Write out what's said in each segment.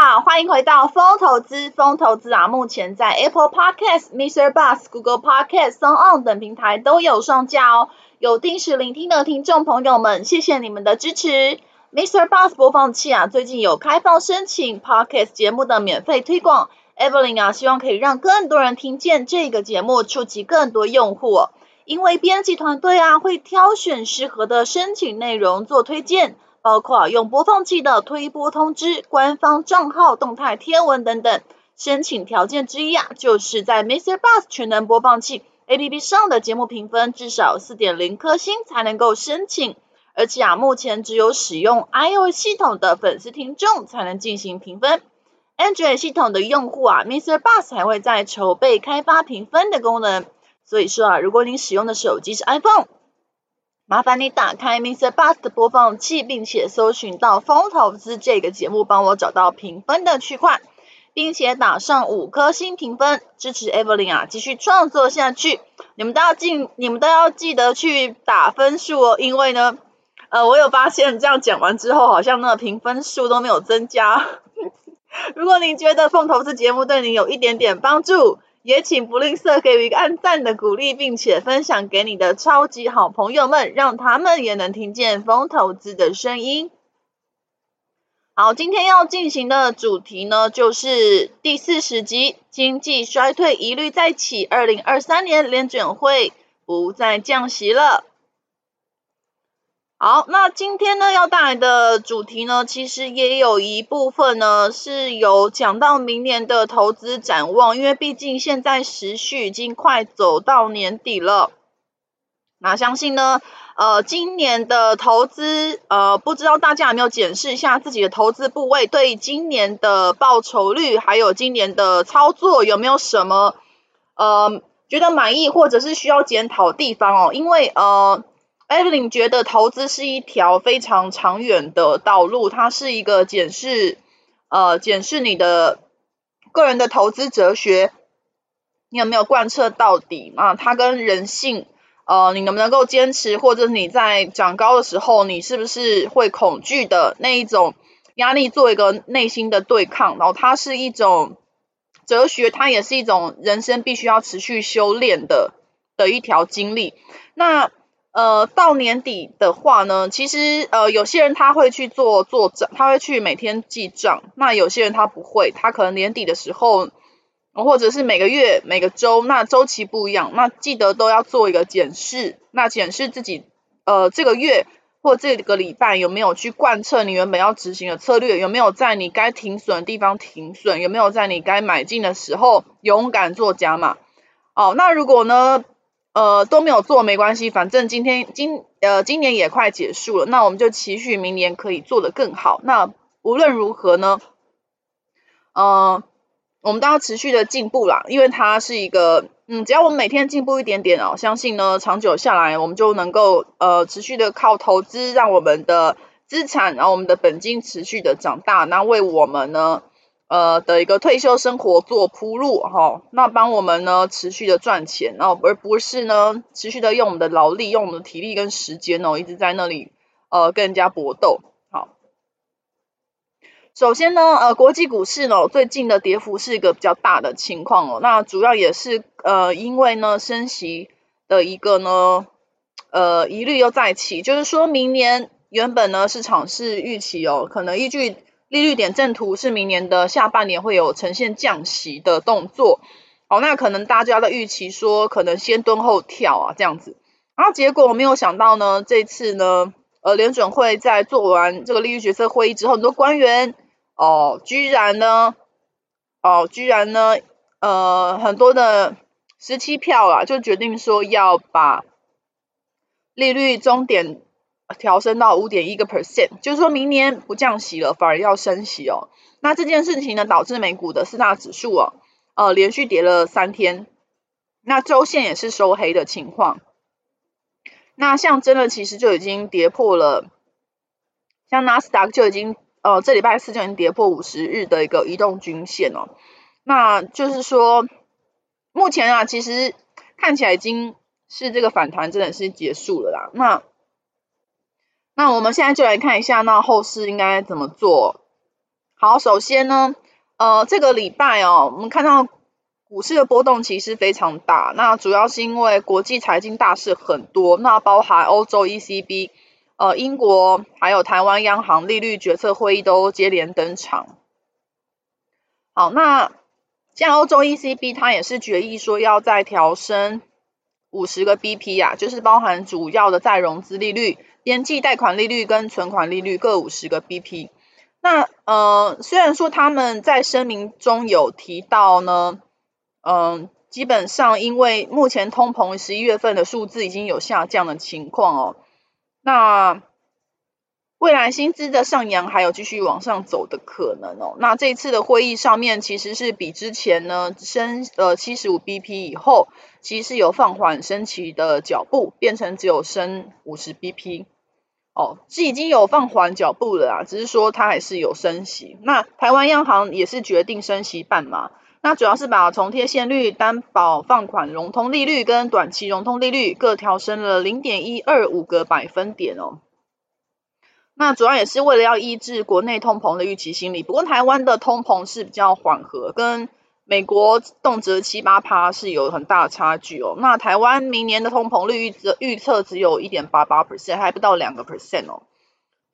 好，欢迎回到风投资。风投资啊，目前在 Apple Podcast、Mr. Bus、Google Podcast、SoundOn 等平台都有上架哦。有定时聆听的听众朋友们，谢谢你们的支持。Mr. Bus 播放器啊，最近有开放申请 Podcast 节目的免费推广。Evelyn 啊，希望可以让更多人听见这个节目，触及更多用户。因为编辑团队啊，会挑选适合的申请内容做推荐。包括用播放器的推播通知、官方账号动态贴文等等。申请条件之一啊，就是在 Mr. Bus 全能播放器 APP 上的节目评分至少四点零颗星才能够申请。而且啊，目前只有使用 iOS 系统的粉丝听众才能进行评分。Android 系统的用户啊，Mr. Bus 还会在筹备开发评分的功能。所以说啊，如果您使用的手机是 iPhone。麻烦你打开 Mr. Bus 的播放器，并且搜寻到风投资这个节目，帮我找到评分的区块，并且打上五颗星评分，支持 Evelyn 啊继续创作下去。你们都要记，你们都要记得去打分数哦，因为呢，呃，我有发现这样讲完之后，好像那个评分数都没有增加。如果你觉得疯投资节目对你有一点点帮助，也请不吝啬给予一个按赞的鼓励，并且分享给你的超级好朋友们，让他们也能听见风投资的声音。好，今天要进行的主题呢，就是第四十集：经济衰退疑虑再起，二零二三年联准会不再降息了。好，那今天呢要带来的主题呢，其实也有一部分呢是有讲到明年的投资展望，因为毕竟现在时序已经快走到年底了。那相信呢，呃，今年的投资，呃，不知道大家有没有检视一下自己的投资部位，对今年的报酬率，还有今年的操作有没有什么呃觉得满意或者是需要检讨的地方哦？因为呃。Evelyn 觉得投资是一条非常长远的道路，它是一个检视呃检视你的个人的投资哲学，你有没有贯彻到底啊？它跟人性呃，你能不能够坚持，或者你在涨高的时候，你是不是会恐惧的那一种压力做一个内心的对抗？然后它是一种哲学，它也是一种人生必须要持续修炼的的一条经历。那呃，到年底的话呢，其实呃，有些人他会去做做账，他会去每天记账。那有些人他不会，他可能年底的时候，或者是每个月、每个周，那周期不一样，那记得都要做一个检视。那检视自己呃这个月或这个礼拜有没有去贯彻你原本要执行的策略，有没有在你该停损的地方停损，有没有在你该买进的时候勇敢做加码。哦，那如果呢？呃，都没有做没关系，反正今天今呃今年也快结束了，那我们就期许明年可以做得更好。那无论如何呢，呃，我们都要持续的进步啦，因为它是一个，嗯，只要我们每天进步一点点哦，相信呢长久下来，我们就能够呃持续的靠投资，让我们的资产，然后我们的本金持续的长大，那为我们呢。呃的一个退休生活做铺路哈，那帮我们呢持续的赚钱，然后而不是呢持续的用我们的劳力、用我们的体力跟时间哦，一直在那里呃跟人家搏斗。好，首先呢呃国际股市呢最近的跌幅是一个比较大的情况哦，那主要也是呃因为呢升息的一个呢呃疑虑又再起，就是说明年原本呢市场是预期哦，可能依据。利率点阵图是明年的下半年会有呈现降息的动作，好，那可能大家的预期说可能先蹲后跳啊这样子，然后结果没有想到呢，这次呢，呃联准会在做完这个利率决策会议之后，很多官员哦，居然呢，哦，居然呢，呃，很多的十七票啊，就决定说要把利率终点。调升到五点一个 percent，就是说明年不降息了，反而要升息哦。那这件事情呢，导致美股的四大指数哦，呃连续跌了三天，那周线也是收黑的情况。那像真的其实就已经跌破了，像纳斯达克就已经呃这礼拜四就已经跌破五十日的一个移动均线哦。那就是说，目前啊其实看起来已经是这个反弹真的是结束了啦。那那我们现在就来看一下，那后市应该怎么做？好，首先呢，呃，这个礼拜哦，我们看到股市的波动其实非常大。那主要是因为国际财经大事很多，那包含欧洲 ECB、呃英国还有台湾央行利率决策会议都接连登场。好，那像欧洲 ECB，它也是决议说要再调升五十个 BP、啊，就是包含主要的再融资利率。边际贷款利率跟存款利率各五十个 BP。那呃，虽然说他们在声明中有提到呢，嗯、基本上因为目前通膨十一月份的数字已经有下降的情况哦，那未来薪资的上扬还有继续往上走的可能哦。那这次的会议上面其实是比之前呢升呃七十五 BP 以后，其实是有放缓升息的脚步，变成只有升五十 BP。哦，是已经有放缓脚步了啊，只是说它还是有升息。那台湾央行也是决定升息半码，那主要是把重贴现率、担保放款融通利率跟短期融通利率各调升了零点一二五个百分点哦。那主要也是为了要抑制国内通膨的预期心理。不过台湾的通膨是比较缓和，跟美国动辄七八趴是有很大差距哦。那台湾明年的通膨率预测预测只有一点八八 percent，还不到两个 percent 哦。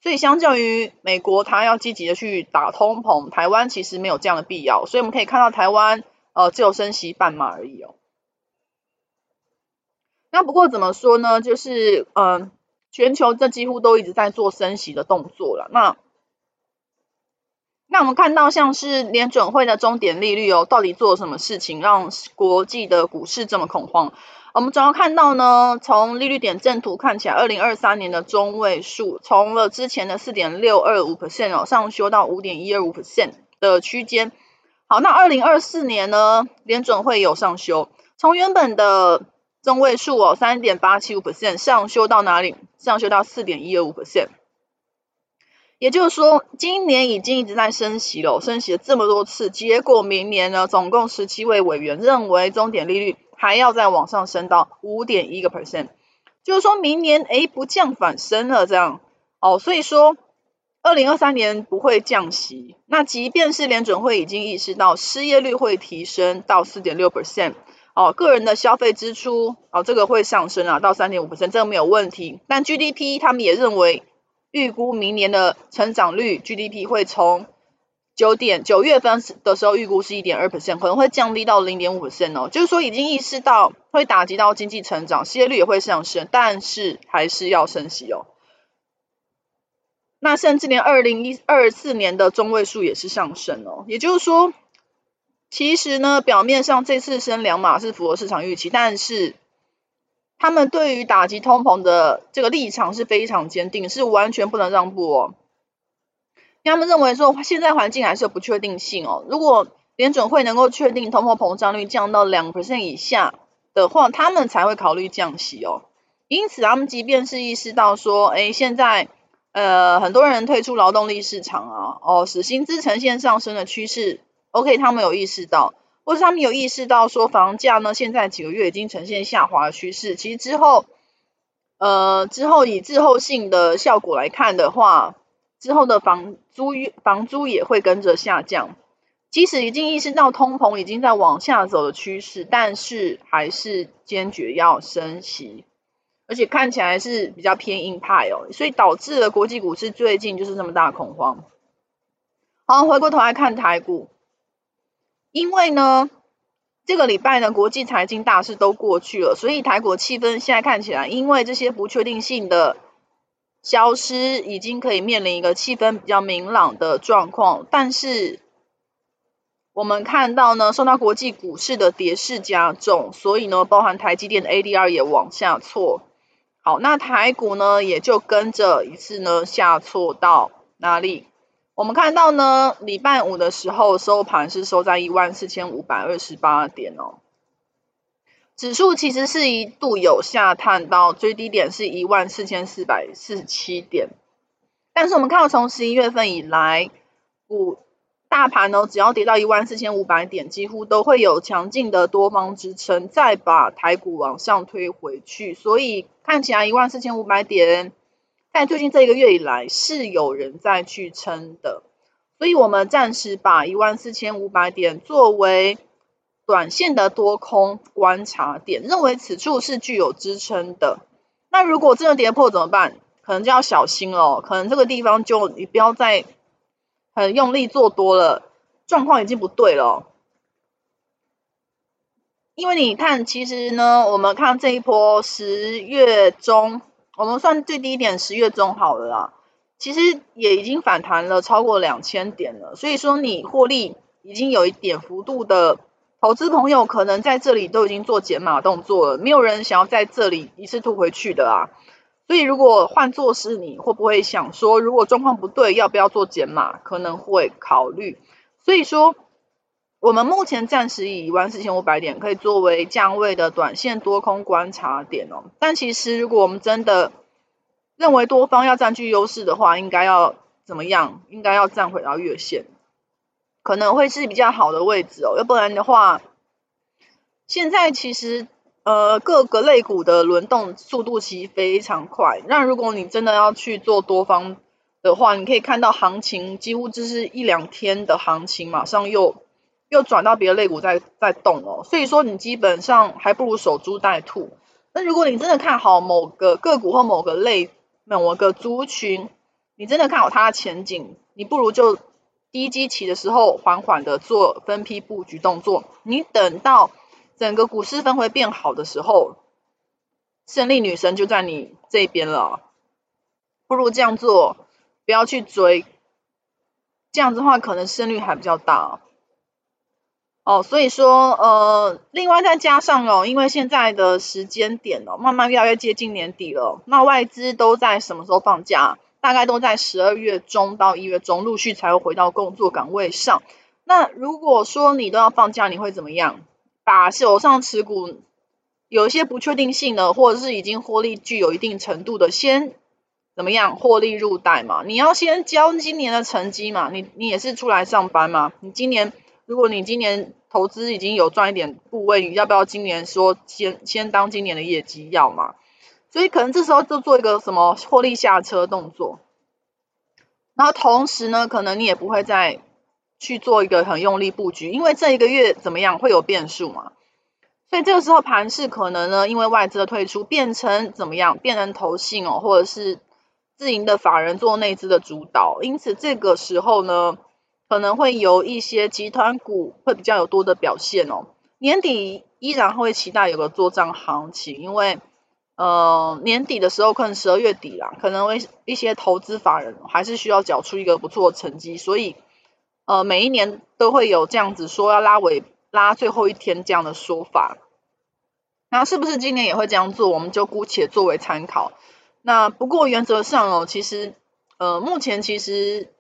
所以相较于美国，它要积极的去打通膨，台湾其实没有这样的必要。所以我们可以看到台湾呃只有升息半码而已哦。那不过怎么说呢？就是嗯、呃，全球这几乎都一直在做升息的动作了。那那我们看到像是联准会的终点利率哦，到底做了什么事情让国际的股市这么恐慌？我们主要看到呢，从利率点阵图看起来，二零二三年的中位数从了之前的四点六二五 percent 哦，上修到五点一二五 percent 的区间。好，那二零二四年呢，联准会有上修，从原本的中位数哦三点八七五 percent 上修到哪里？上修到四点一二五 percent。也就是说，今年已经一直在升息了，升息了这么多次，结果明年呢，总共十七位委员认为终点利率还要再往上升到五点一个 percent，就是说明年诶不降反升了这样哦，所以说二零二三年不会降息。那即便是联准会已经意识到失业率会提升到四点六 percent，哦，个人的消费支出哦这个会上升啊到三点五 percent，这个没有问题。但 GDP 他们也认为。预估明年的成长率 GDP 会从九点九月份的时候预估是一点二 percent，可能会降低到零点五 percent 哦。就是说已经意识到会打击到经济成长，失业率也会上升，但是还是要升息哦。那甚至连二零一二四年的中位数也是上升哦。也就是说，其实呢，表面上这次升两码是符合市场预期，但是。他们对于打击通膨的这个立场是非常坚定，是完全不能让步哦。他们认为说，现在环境还是有不确定性哦。如果联准会能够确定通货膨胀率降到两 percent 以下的话，他们才会考虑降息哦。因此，他们即便是意识到说，哎，现在呃很多人退出劳动力市场啊，哦，使薪资呈现上升的趋势，OK，他们有意识到。或是他们有意识到说，房价呢，现在几个月已经呈现下滑的趋势。其实之后，呃，之后以滞后性的效果来看的话，之后的房租房租也会跟着下降。即使已经意识到通膨已经在往下走的趋势，但是还是坚决要升息，而且看起来是比较偏硬派哦，所以导致了国际股市最近就是这么大恐慌。好，回过头来看台股。因为呢，这个礼拜呢，国际财经大事都过去了，所以台股气氛现在看起来，因为这些不确定性的消失，已经可以面临一个气氛比较明朗的状况。但是我们看到呢，受到国际股市的跌势加重，所以呢，包含台积电的 ADR 也往下挫。好，那台股呢，也就跟着一次呢下挫到哪里？我们看到呢，礼拜五的时候收盘是收在一万四千五百二十八点哦。指数其实是一度有下探到最低点是一万四千四百四十七点，但是我们看到从十一月份以来，股大盘呢只要跌到一万四千五百点，几乎都会有强劲的多方支撑，再把台股往上推回去。所以看起来一万四千五百点，但最近这一个月以来是有人在去撑的，所以我们暂时把一万四千五百点作为。短线的多空观察点，认为此处是具有支撑的。那如果真的跌破怎么办？可能就要小心哦。可能这个地方就你不要再很用力做多了，状况已经不对了。因为你看，其实呢，我们看这一波十月中，我们算最低点十月中好了啦。其实也已经反弹了超过两千点了，所以说你获利已经有一点幅度的。投资朋友可能在这里都已经做减码动作了，没有人想要在这里一次吐回去的啊。所以如果换做是你，会不会想说，如果状况不对，要不要做减码？可能会考虑。所以说，我们目前暂时以一万四千五百点可以作为价位的短线多空观察点哦。但其实如果我们真的认为多方要占据优势的话，应该要怎么样？应该要站回到月线。可能会是比较好的位置哦，要不然的话，现在其实呃各个类股的轮动速度其实非常快。那如果你真的要去做多方的话，你可以看到行情几乎就是一两天的行情，马上又又转到别的肋骨在在动哦。所以说你基本上还不如守株待兔。那如果你真的看好某个个股或某个类某个族群，你真的看好它的前景，你不如就。低基期的时候，缓缓的做分批布局动作。你等到整个股市氛围变好的时候，胜利女神就在你这边了。不如这样做，不要去追。这样子的话，可能胜率还比较大。哦，所以说，呃，另外再加上哦，因为现在的时间点哦，慢慢越来越接近年底了，那外资都在什么时候放假？大概都在十二月中到一月中陆续才会回到工作岗位上。那如果说你都要放假，你会怎么样？把手上持股有一些不确定性的，或者是已经获利具有一定程度的，先怎么样获利入袋嘛？你要先交今年的成绩嘛？你你也是出来上班嘛？你今年如果你今年投资已经有赚一点部位，你要不要今年说先先当今年的业绩要嘛？所以可能这时候就做一个什么获利下车动作，然后同时呢，可能你也不会再去做一个很用力布局，因为这一个月怎么样会有变数嘛。所以这个时候盘势可能呢，因为外资的退出，变成怎么样，变成投信哦，或者是自营的法人做内资的主导，因此这个时候呢，可能会有一些集团股会比较有多的表现哦。年底依然会期待有个作帐行情，因为。呃，年底的时候，可能十二月底啦，可能会一些投资法人还是需要缴出一个不错的成绩，所以呃，每一年都会有这样子说要拉尾拉最后一天这样的说法。那是不是今年也会这样做？我们就姑且作为参考。那不过原则上哦，其实呃，目前其实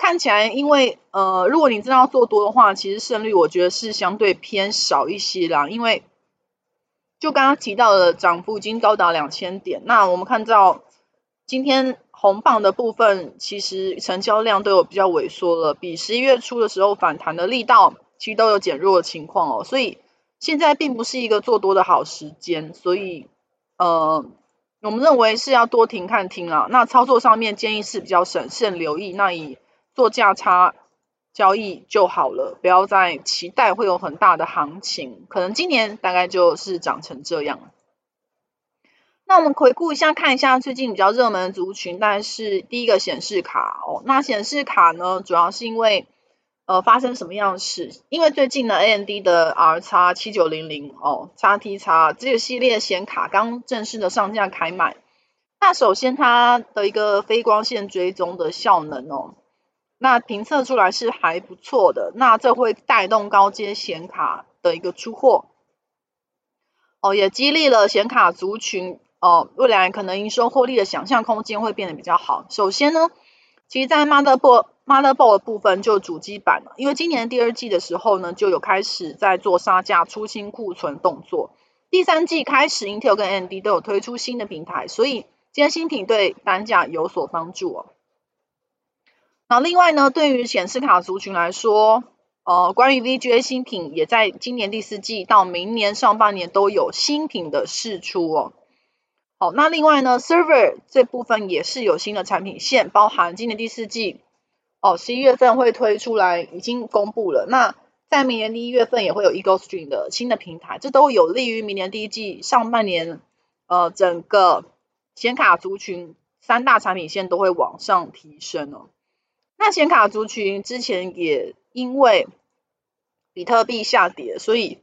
看起来，因为呃，如果你真的要做多的话，其实胜率我觉得是相对偏少一些啦，因为。就刚刚提到的涨幅已经高达两千点，那我们看到今天红棒的部分，其实成交量都有比较萎缩了，比十一月初的时候反弹的力道其实都有减弱的情况哦，所以现在并不是一个做多的好时间，所以呃，我们认为是要多停看听啊，那操作上面建议是比较审慎留意，那以做价差。交易就好了，不要再期待会有很大的行情，可能今年大概就是长成这样。那我们回顾一下，看一下最近比较热门的族群，但是第一个显示卡哦，那显示卡呢，主要是因为呃发生什么样的事？因为最近呢，AMD 的 R 叉七九零零哦，XT 叉这个系列显卡刚正式的上架开卖。那首先它的一个非光线追踪的效能哦。那评测出来是还不错的，那这会带动高阶显卡的一个出货，哦，也激励了显卡族群哦，未来可能营收获利的想象空间会变得比较好。首先呢，其实，在 motherboard motherboard 部分，就主机板，因为今年第二季的时候呢，就有开始在做杀价、出清库存动作。第三季开始，Intel 跟 AMD 都有推出新的平台，所以今天新品对单价有所帮助哦。那另外呢，对于显示卡族群来说，呃，关于 VGA 新品也在今年第四季到明年上半年都有新品的释出哦。好，那另外呢，Server 这部分也是有新的产品线，包含今年第四季哦，十一月份会推出来，已经公布了。那在明年第一月份也会有 Eagle Stream 的新的平台，这都有利于明年第一季上半年，呃，整个显卡族群三大产品线都会往上提升哦。那显卡族群之前也因为比特币下跌，所以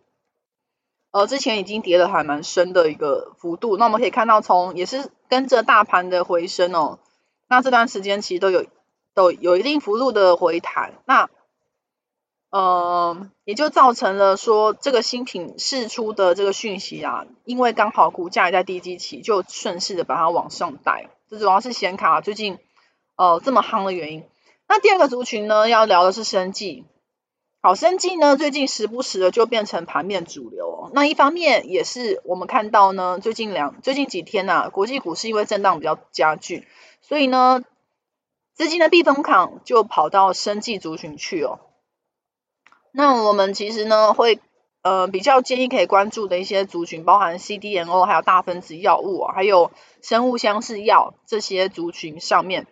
呃之前已经跌了还蛮深的一个幅度。那我们可以看到，从也是跟着大盘的回升哦，那这段时间其实都有都有一定幅度的回弹。那呃，也就造成了说这个新品释出的这个讯息啊，因为刚好股价也在低基期，就顺势的把它往上带。这主要是显卡最近呃这么夯的原因。那第二个族群呢，要聊的是生技。好，生技呢最近时不时的就变成盘面主流。哦那一方面也是我们看到呢，最近两最近几天呐、啊，国际股市因为震荡比较加剧，所以呢资金的避风港就跑到生技族群去哦。那我们其实呢，会呃比较建议可以关注的一些族群，包含 CDMO，还有大分子药物，还有生物相似药这些族群上面。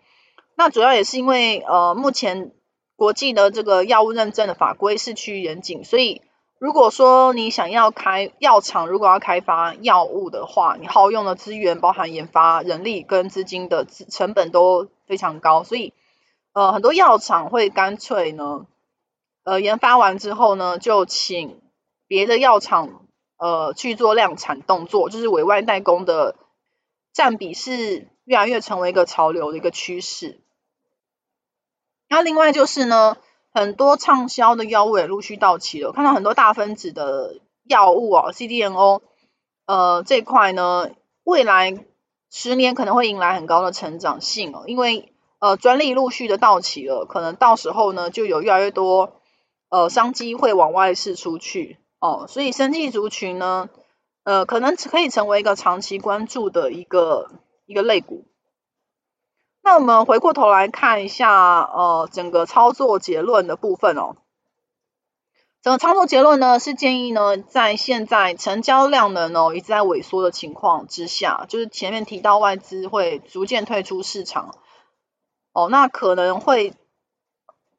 那主要也是因为呃目前国际的这个药物认证的法规是趋于严谨，所以如果说你想要开药厂，如果要开发药物的话，你耗用的资源，包含研发人力跟资金的成本都非常高，所以呃很多药厂会干脆呢。呃，研发完之后呢，就请别的药厂呃去做量产动作，就是委外代工的占比是越来越成为一个潮流的一个趋势。那另外就是呢，很多畅销的药物也陆续到期了，看到很多大分子的药物哦，CDMO 呃这块呢，未来十年可能会迎来很高的成长性哦，因为呃专利陆续的到期了，可能到时候呢就有越来越多。呃，商机会往外释出去哦，所以生技族群呢，呃，可能可以成为一个长期关注的一个一个类股。那我们回过头来看一下，呃，整个操作结论的部分哦。整个操作结论呢，是建议呢，在现在成交量能哦一直在萎缩的情况之下，就是前面提到外资会逐渐退出市场，哦，那可能会。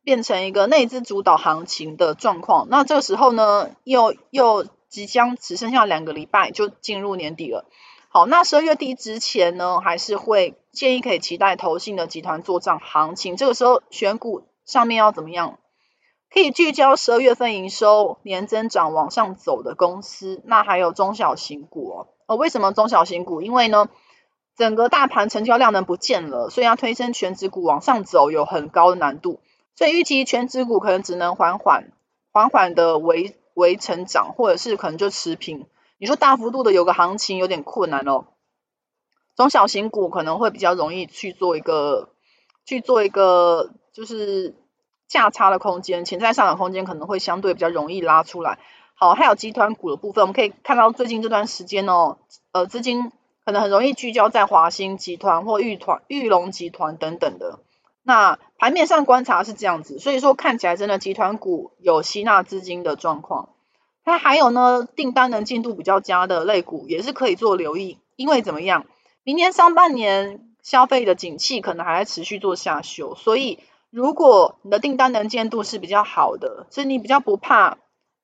变成一个内资主导行情的状况，那这个时候呢，又又即将只剩下两个礼拜就进入年底了。好，那十二月底之前呢，还是会建议可以期待投信的集团做账行情。这个时候选股上面要怎么样？可以聚焦十二月份营收年增长往上走的公司，那还有中小型股哦。哦，为什么中小型股？因为呢，整个大盘成交量能不见了，所以要推升权值股往上走有很高的难度。所以预期权值股可能只能缓缓、缓缓的维维成长，或者是可能就持平。你说大幅度的有个行情有点困难哦。中小型股可能会比较容易去做一个去做一个就是价差的空间，潜在上涨空间可能会相对比较容易拉出来。好，还有集团股的部分，我们可以看到最近这段时间哦，呃，资金可能很容易聚焦在华兴集团或玉团、玉龙集团等等的。那盘面上观察是这样子，所以说看起来真的集团股有吸纳资金的状况。那还有呢，订单能进度比较佳的类股也是可以做留意，因为怎么样，明年上半年消费的景气可能还在持续做下修，所以如果你的订单能见度是比较好的，所以你比较不怕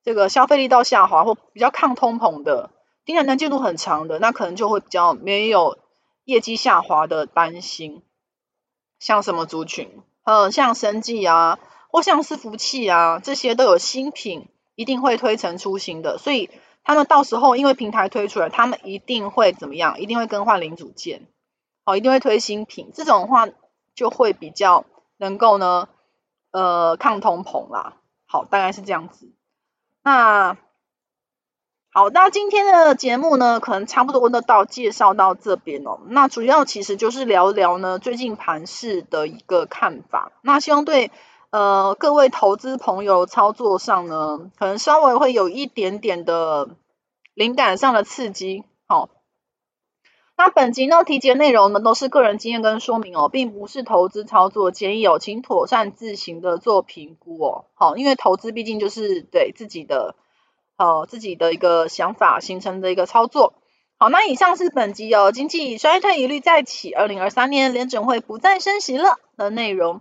这个消费力道下滑或比较抗通膨的，订单能见度很长的，那可能就会比较没有业绩下滑的担心。像什么族群？嗯，像生计啊，或像是服器啊，这些都有新品，一定会推陈出新的。所以他们到时候因为平台推出来，他们一定会怎么样？一定会更换零组件，好，一定会推新品。这种的话就会比较能够呢，呃，抗通膨啦。好，大概是这样子。那好，那今天的节目呢，可能差不多都到介绍到这边哦。那主要其实就是聊聊呢最近盘市的一个看法。那希望对呃各位投资朋友操作上呢，可能稍微会有一点点的灵感上的刺激。好，那本集呢提及的内容呢都是个人经验跟说明哦，并不是投资操作建议哦，请妥善自行的做评估哦。好，因为投资毕竟就是对自己的。呃，自己的一个想法形成的一个操作。好，那以上是本集哦，经济衰退疑虑再起，二零二三年联准会不再升息了的内容。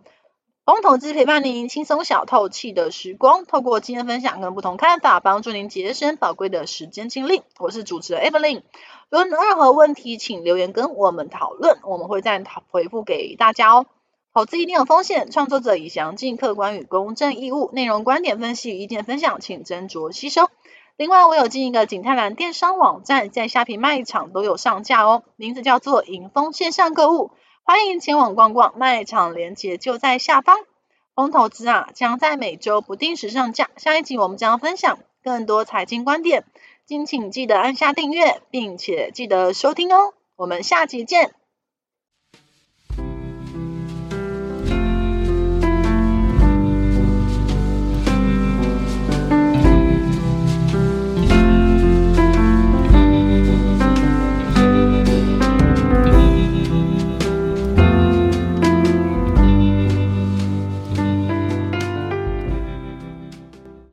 疯投资陪伴您轻松小透气的时光，透过经验分享跟不同看法，帮助您节省宝贵的时间精力。我是主持人 Evelyn，如有任何问题请留言跟我们讨论，我们会再回复给大家哦。投资一定有风险，创作者以详尽、客观与公正义务，内容、观点分析与意见分享，请斟酌吸收。另外，我有进一个景泰蓝电商网站，在虾皮卖场都有上架哦，名字叫做莹丰线上购物，欢迎前往逛逛，卖场链接就在下方。风投资啊，将在每周不定时上架，下一集我们将分享更多财经观点，敬请记得按下订阅，并且记得收听哦，我们下集见。